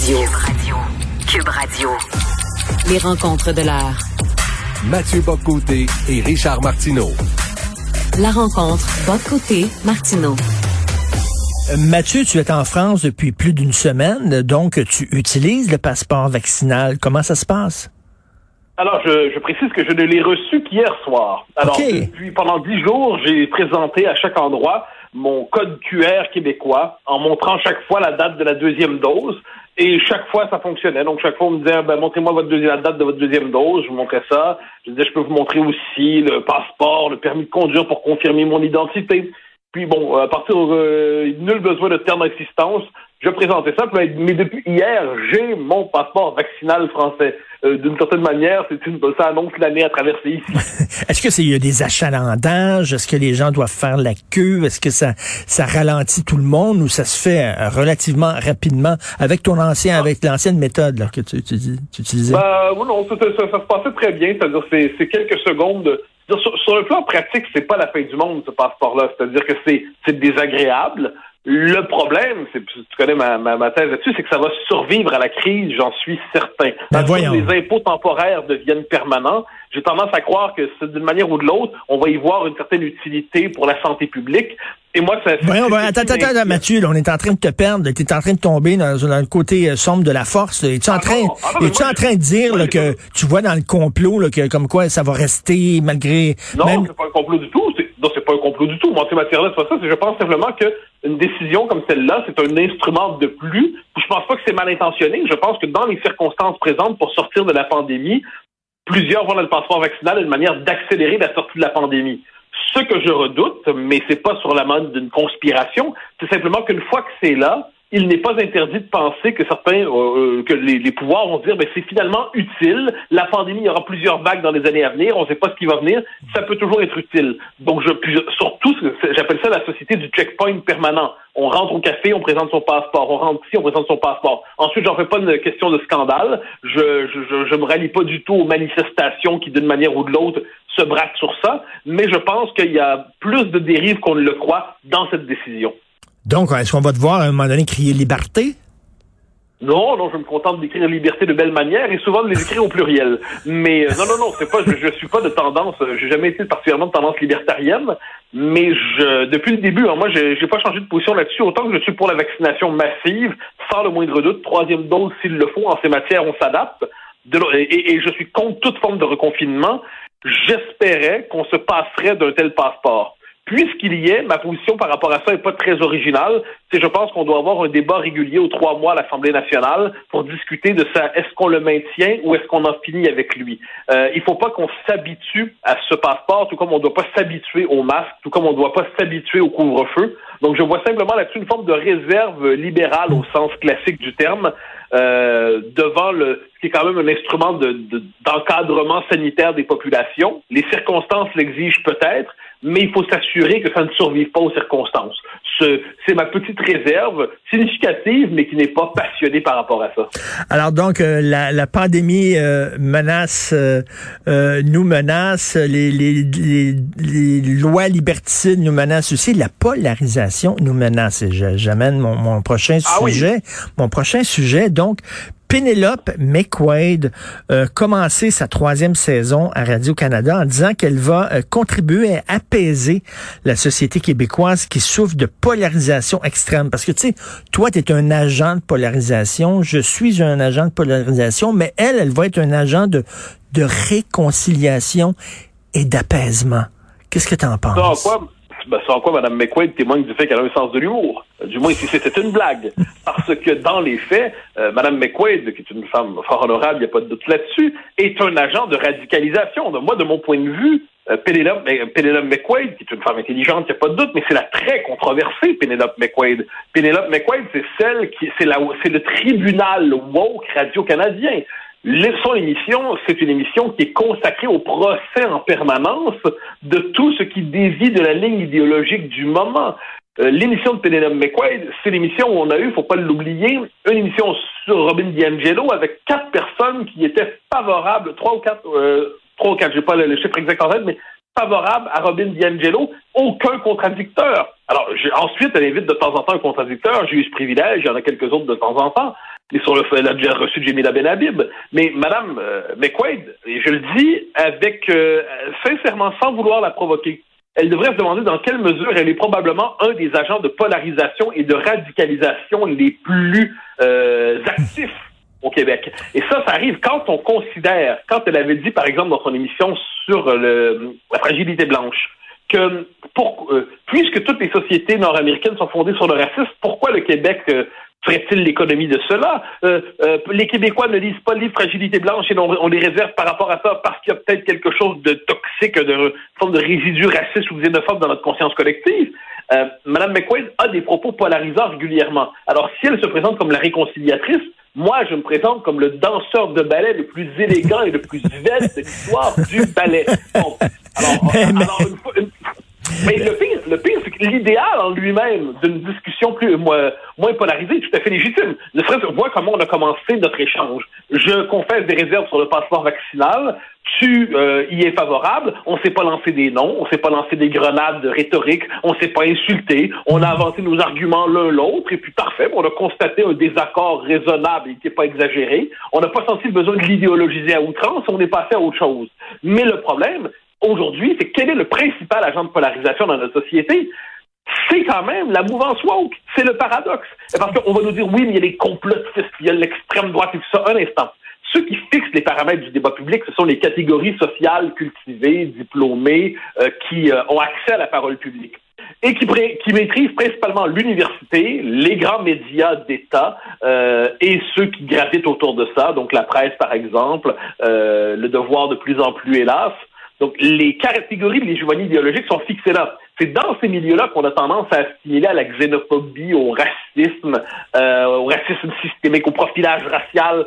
Radio. Cube Radio. Les rencontres de l'heure. Mathieu Boccoté et Richard Martineau. La rencontre Bocoté Martineau. Euh, Mathieu, tu es en France depuis plus d'une semaine, donc tu utilises le passeport vaccinal. Comment ça se passe? Alors, je, je précise que je ne l'ai reçu qu'hier soir. Alors, depuis pendant dix jours, j'ai présenté à chaque endroit mon code QR québécois en montrant chaque fois la date de la deuxième dose. Et chaque fois, ça fonctionnait. Donc, chaque fois, on me disait, ben, montrez-moi votre deuxième, la date de votre deuxième dose. Je vous montrais ça. Je disais, je peux vous montrer aussi le passeport, le permis de conduire pour confirmer mon identité. Puis bon, à partir euh, nul besoin de terme d'assistance, je présentais ça. Mais, depuis hier, j'ai mon passeport vaccinal français. Euh, D'une certaine manière, c'est une ça annonce l'année à traverser ici. Est-ce que c'est il y a des achalandages? Est-ce que les gens doivent faire la queue? Est-ce que ça, ça ralentit tout le monde ou ça se fait euh, relativement rapidement avec ton ancien, avec l'ancienne méthode là, que tu, tu, tu utilisais? Ben, oui, non, ça, ça- ça se passait très bien. C'est-à-dire, c'est c'est quelques secondes. de- Sur, sur le plan pratique, c'est pas la fin du monde, ce passeport-là. C'est-à-dire que c'est c'est désagréable. Le problème, c'est tu connais ma, ma, ma thèse là-dessus, c'est que ça va survivre à la crise, j'en suis certain. Ben, les impôts temporaires deviennent permanents. J'ai tendance à croire que d'une manière ou de l'autre, on va y voir une certaine utilité pour la santé publique. Et moi, ça. Voyons, c'est- attends, attends, attends, Mathieu, là, on est en train de te perdre, tu es en train de tomber dans, dans le côté euh, sombre de la force. Es-tu en Ah train, non, ah non, moi, en train de dire là, que tu vois dans le complot là, que comme quoi ça va rester malgré Non, même c'est pas un complot du tout. Non, c'est pas un complot du tout. Moi, en ces matières-là, c'est pas ça. Je pense simplement que une décision comme celle-là, c'est un instrument de plus. Je pense pas que c'est mal intentionné. Je pense que dans les circonstances présentes pour sortir de la pandémie, plusieurs voient dans le passeport vaccinal une manière d'accélérer la sortie de la pandémie. Ce que je redoute, mais c'est pas sur la mode d'une conspiration, c'est simplement qu'une fois que c'est là, il n'est pas interdit de penser que certains, euh, euh, que les, les pouvoirs vont dire, ben, c'est finalement utile. La pandémie, il y aura plusieurs vagues dans les années à venir. On ne sait pas ce qui va venir. Ça peut toujours être utile. Donc, je, surtout, j'appelle ça la société du checkpoint permanent. On rentre au café, on présente son passeport. On rentre ici, on présente son passeport. Ensuite, j'en fais pas une question de scandale. Je, je, je me rallie pas du tout aux manifestations qui, d'une manière ou de l'autre, se braquent sur ça. Mais je pense qu'il y a plus de dérives qu'on ne le croit dans cette décision. Donc est-ce qu'on va te voir à un moment donné crier liberté? Non, non, je me contente d'écrire liberté de belle manière et souvent de les écrire au pluriel. Mais euh, non, non, non, c'est pas, je, je suis pas de tendance, euh, j'ai jamais été particulièrement de tendance libertarienne, mais je, depuis le début, hein, moi, j'ai pas changé de position là-dessus. Autant que je suis pour la vaccination massive, sans le moindre doute, troisième dose s'il le faut. En ces matières, on s'adapte. Et je suis contre toute forme de reconfinement. J'espérais qu'on se passerait d'un tel passeport. Puisqu'il y est, ma position par rapport à ça n'est pas très originale. C'est, je pense qu'on doit avoir un débat régulier aux trois mois à l'Assemblée nationale pour discuter de ça. Est-ce qu'on le maintient ou est-ce qu'on en finit avec lui? Euh, il faut pas qu'on s'habitue à ce passeport, tout comme on ne doit pas s'habituer au masque, tout comme on ne doit pas s'habituer au couvre-feu. Donc, je vois simplement là-dessus une forme de réserve libérale au sens classique du terme euh, devant le, ce qui est quand même un instrument de- de- d'encadrement sanitaire des populations. Les circonstances l'exigent peut-être, mais il faut s'assurer que ça ne survive pas aux circonstances. Ce- C'est ma petite réserve significative, mais qui n'est pas passionnée par rapport à ça. Alors donc euh, la, la pandémie euh, menace euh, euh, nous menace les, les, les, les lois liberticides nous menacent aussi la polarisation nous menace j'amène mon, mon prochain Ah oui. sujet mon prochain sujet donc Penelope McQuaid a commencé sa troisième saison à Radio-Canada en disant qu'elle va euh, contribuer à apaiser la société québécoise qui souffre de polarisation extrême. Parce que, tu sais, toi, tu es un agent de polarisation, je suis un agent de polarisation, mais elle, elle va être un agent de, de réconciliation et d'apaisement. Qu'est-ce que tu en penses? Ben, en quoi Mme McQuaid témoigne du fait qu'elle a un sens de l'humour. Du moins, si c'était une blague. Parce que dans les faits, euh, Mme McQuaid, qui est une femme fort honorable, il n'y a pas de doute là-dessus, est un agent de radicalisation. Moi, de mon point de vue, euh, Penelope, euh, McQuaid, qui est une femme intelligente, il n'y a pas de doute, mais c'est la très controversée Penelope McQuaid. Penelope McQuaid, c'est celle qui, c'est le tribunal woke radio-canadien. Son émission, c'est une émission qui est consacrée au procès en permanence de tout ce qui dévie de la ligne idéologique du moment. Euh, l'émission de Penelope McQuaid, c'est l'émission où on a eu, faut pas l'oublier, une émission sur Robin DiAngelo avec quatre personnes qui étaient favorables, trois ou quatre, euh, trois ou quatre, j'ai pas le, chiffre exact en tête, mais favorables à Robin DiAngelo, aucun contradicteur. Alors, ensuite, elle invite de temps en temps un contradicteur, j'ai eu ce privilège, il y en a quelques autres de temps en temps, le fait, elle a déjà reçu Jemila Benhabib. Mais Madame euh, McQuaid, et je le dis avec euh, sincèrement, sans vouloir la provoquer, elle devrait se demander dans quelle mesure elle est probablement un des agents de polarisation et de radicalisation les plus euh, actifs au Québec. Et ça, ça arrive quand on considère, quand elle avait dit, par exemple, dans son émission sur la fragilité blanche, que pour, euh, puisque toutes les sociétés nord-américaines sont fondées sur le racisme, pourquoi le Québec euh, ferait-il l'économie de cela? Euh, les Québécois ne lisent pas le livre Fragilité blanche et on, les réserve par rapport à ça parce qu'il y a peut-être quelque chose de toxique, de forme de résidu raciste ou xénophobe dans notre conscience collective. Madame McQuaid a des propos polarisants régulièrement. Alors, si elle se présente comme la réconciliatrice, moi, je me présente comme le danseur de ballet le plus élégant et le plus svelte de l'histoire du ballet. alors, mais le pire, le pire, c'est que l'idéal en lui-même d'une discussion plus moins, polarisée est tout à fait légitime. Ne serait-ce voir comment on a commencé notre échange. Je confesse des réserves sur le passeport vaccinal. Tu euh, y es favorable. On s'est pas lancé des noms, on s'est pas lancé des grenades rhétoriques, on s'est pas insulté. On a avancé nos arguments l'un l'autre et puis parfait. On a constaté un désaccord raisonnable et qui n'est pas exagéré. On n'a pas senti le besoin de l'idéologiser à outrance. On est passé à autre chose. Mais le problème, aujourd'hui, c'est quel est le principal agent de polarisation dans notre société? C'est quand même la mouvance woke. C'est le paradoxe. Parce qu'on va nous dire, oui, mais il y a les complotistes, il y a l'extrême droite et tout ça. Un instant. Ceux qui fixent les paramètres du débat public, ce sont les catégories sociales cultivées, diplômées, euh, qui euh, ont accès à la parole publique et qui, qui maîtrisent principalement l'université, les grands médias d'État euh, et ceux qui gravitent autour de ça, donc la presse par exemple, le devoir de plus en plus hélas. Donc, les catégories de l'hégémonie idéologique sont fixées là. C'est dans ces milieux-là qu'on a tendance à assimiler à la xénophobie, au racisme, euh, au racisme systémique, au profilage racial,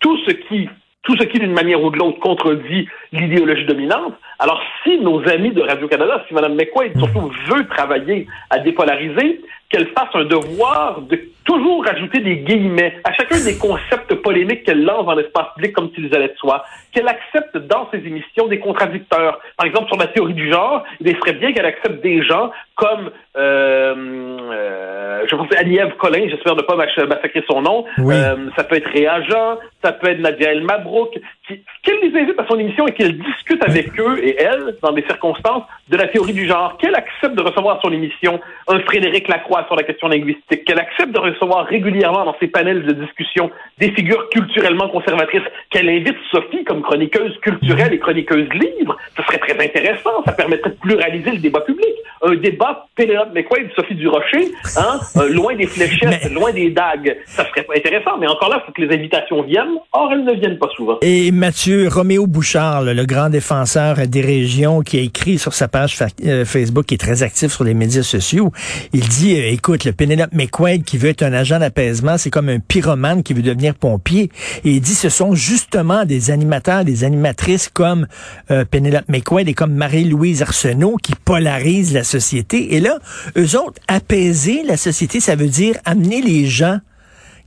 tout ce qui, tout ce qui d'une manière ou de l'autre contredit l'idéologie dominante. Alors, si nos amis de Radio-Canada, si Mme McQuaid surtout veut travailler à dépolariser, qu'elle fasse un devoir de toujours rajouter des guillemets à chacun des concepts polémiques qu'elle lance dans l'espace public comme s'ils allaient de soi, qu'elle accepte dans ses émissions des contradicteurs. Par exemple, sur la théorie du genre, il serait bien qu'elle accepte des gens comme, euh, euh, je pense, Annie-Ève Collin, j'espère ne pas massacrer son nom, euh, ça peut être Réa Jean, ça peut être Nadia El Mabrouk, qu'elle les invite à son émission et qu'elle discute avec eux et elle, dans des circonstances, de la théorie du genre, qu'elle accepte de recevoir à son émission un Frédéric Lacroix sur la question linguistique, qu'elle accepte de recevoir régulièrement dans ses panels de discussion des figures culturellement conservatrices, qu'elle invite Sophie comme chroniqueuse culturelle et chroniqueuse libre, ce serait très intéressant, ça permettrait de pluraliser le débat public. Un débat Pénélope McQuaid, Sophie Durocher, hein, euh, loin des fléchettes, loin des dagues, ça serait intéressant, mais encore là, il faut que les invitations viennent. Or, elles ne viennent pas souvent. Et Mathieu Roméo Bouchard, le grand défenseur des régions, qui a écrit sur sa page euh, Facebook, qui est très actif sur les médias sociaux, il dit, euh, écoute, le Pénélope McQuaid qui veut être un agent d'apaisement, c'est comme un pyromane qui veut devenir pompier. Et il dit, ce sont justement des animateurs, des animatrices comme euh, Pénélope McQuaid et comme Marie-Louise Arsenault qui polarisent la société. Et là, eux autres, apaiser la société, ça veut dire amener les gens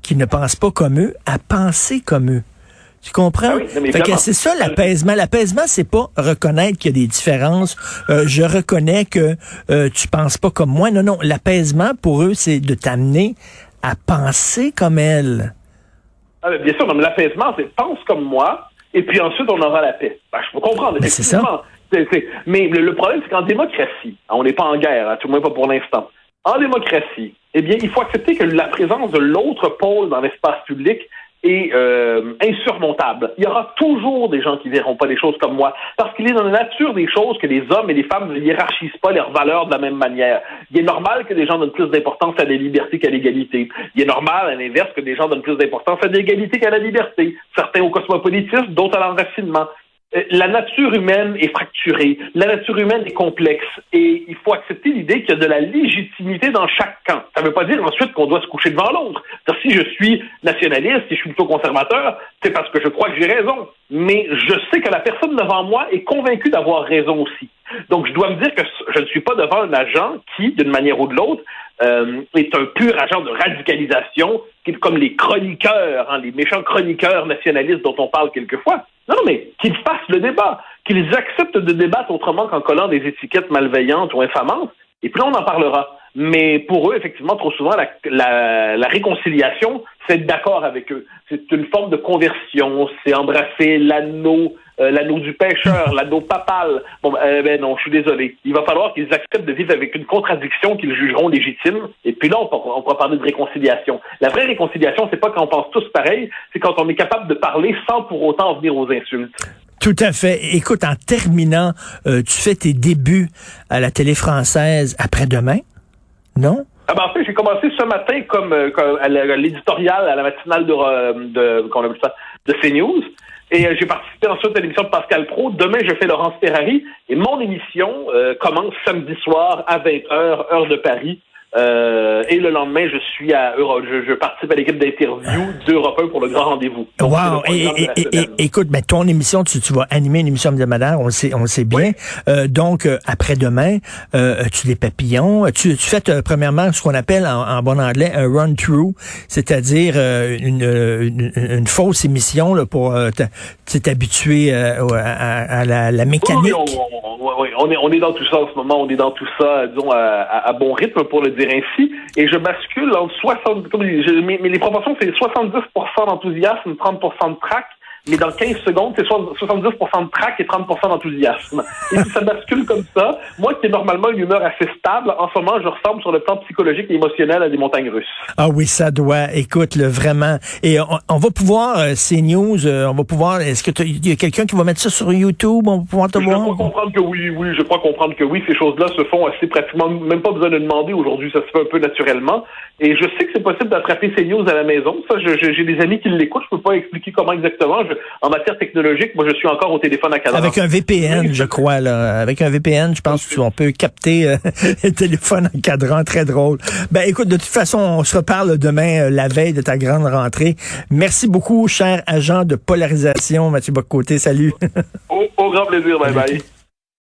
qui ne pensent pas comme eux à penser comme eux. Tu comprends? Ah c'est ça l'apaisement. L'apaisement, c'est pas reconnaître qu'il y a des différences. Euh, je reconnais que euh, tu penses pas comme moi. Non, non. L'apaisement, pour eux, c'est de t'amener à penser comme elle. Ah, bien sûr, mais l'apaisement, c'est pense comme moi, et puis ensuite on aura la paix. Ben, je peux comprendre. Mais c'est ça. Mais le, problème, c'est qu'en démocratie, hein, on n'est pas en guerre, hein, tout le moins pas pour l'instant. En démocratie, eh bien, il faut accepter que la présence de l'autre pôle dans l'espace public est euh, insurmontable. Il y aura toujours des gens qui verront pas les choses comme moi, parce qu'il est dans la nature des choses que les hommes et les femmes ne hiérarchisent pas leurs valeurs de la même manière. Il est normal que des gens donnent plus d'importance à la liberté qu'à l'égalité. Il est normal, à l'inverse, que des gens donnent plus d'importance à l'égalité qu'à la liberté. Certains au cosmopolitisme, d'autres à l'enracinement. Euh, la nature humaine est fracturée, la nature humaine est complexe et il faut accepter l'idée qu'il y a de la légitimité dans chaque camp. Ça ne veut pas dire ensuite qu'on doit se coucher devant l'autre. Si je suis nationaliste, si je suis plutôt conservateur, c'est parce que je crois que j'ai raison. Mais je sais que la personne devant moi est convaincue d'avoir raison aussi. Donc je dois me dire que je ne suis pas devant un agent qui, d'une manière ou de l'autre, euh, est un pur agent de radicalisation, comme les chroniqueurs, hein, les méchants chroniqueurs nationalistes dont on parle quelquefois. Non, mais qu'ils fassent le débat, qu'ils acceptent de débattre autrement qu'en collant des étiquettes malveillantes ou infamantes, et puis on en parlera. Mais pour eux, effectivement, trop souvent, la, la, la réconciliation, c'est être d'accord avec eux. C'est une forme de conversion, c'est embrasser l'anneau euh, l'anneau du pêcheur, l'anneau papal. Bon, euh, ben non, je suis désolé. Il va falloir qu'ils acceptent de vivre avec une contradiction qu'ils jugeront légitime. Et puis là, on, on pourra parler de réconciliation. La vraie réconciliation, c'est pas quand on pense tous pareil, c'est quand on est capable de parler sans pour autant venir aux insultes. Tout à fait. Écoute, en terminant, euh, tu fais tes débuts à la télé française après-demain, non? Ah ben, en fait, j'ai commencé ce matin comme, comme à l'éditorial, à la matinale de, de, qu'on appelle ça, de CNews. Et euh, j'ai participé ensuite à l'émission de Pascal Pro. Demain, je fais Laurence Ferrari. Et mon émission euh, commence samedi soir à 20h, heure de Paris. Euh, et le lendemain, je suis à Europe, je, je participe à l'équipe d'interview d'Europe 1 pour le grand rendez-vous. Wow! Et, et, écoute, ben, ton émission, tu, tu vas animer une émission hebdomadaire, on le sait, on le sait bien. Euh, donc, euh, après-demain, euh, tu des papillons? Tu, tu fais euh, premièrement ce qu'on appelle en, en, bon anglais un run-through, c'est-à-dire une, une, une, fausse émission là, pour t'habituer à, à, la, la, mécanique? Oui, on, on, on, est, on est dans tout ça en ce moment, on est dans tout ça, disons, à, à bon rythme pour le dire ainsi, et je bascule entre 60, comme mais, mais les proportions, c'est 70% d'enthousiasme, 30% de trac, mais dans 15 secondes, c'est 70 de trac et 30 d'enthousiasme. Et si ça bascule comme ça, moi qui ai normalement une humeur assez stable, en ce moment, je ressemble sur le plan psychologique et émotionnel à des montagnes russes. Ah oui, ça doit. Écoute, le vraiment. Et on, va pouvoir, euh, ces news, euh, on va pouvoir, est-ce que il y a quelqu'un qui va mettre ça sur YouTube? On va pouvoir te voir? Je crois comprendre que oui, oui, je crois comprendre que oui. Ces choses-là se font assez pratiquement, même pas besoin de demander aujourd'hui, ça se fait un peu naturellement. Et je sais que c'est possible d'attraper ces news à la maison. Ça, j'ai des amis qui l'écoutent. Je peux pas expliquer comment exactement. En matière technologique, moi, je suis encore au téléphone à cadran. Avec un VPN, je crois. Là. Avec un VPN, je pense qu'on peut capter euh, le téléphone en cadran. Très drôle. Ben, écoute, de toute façon, on se reparle demain, euh, la veille de ta grande rentrée. Merci beaucoup, cher agent de polarisation, Mathieu Bocoté. Salut. au, au grand plaisir. Bye bye.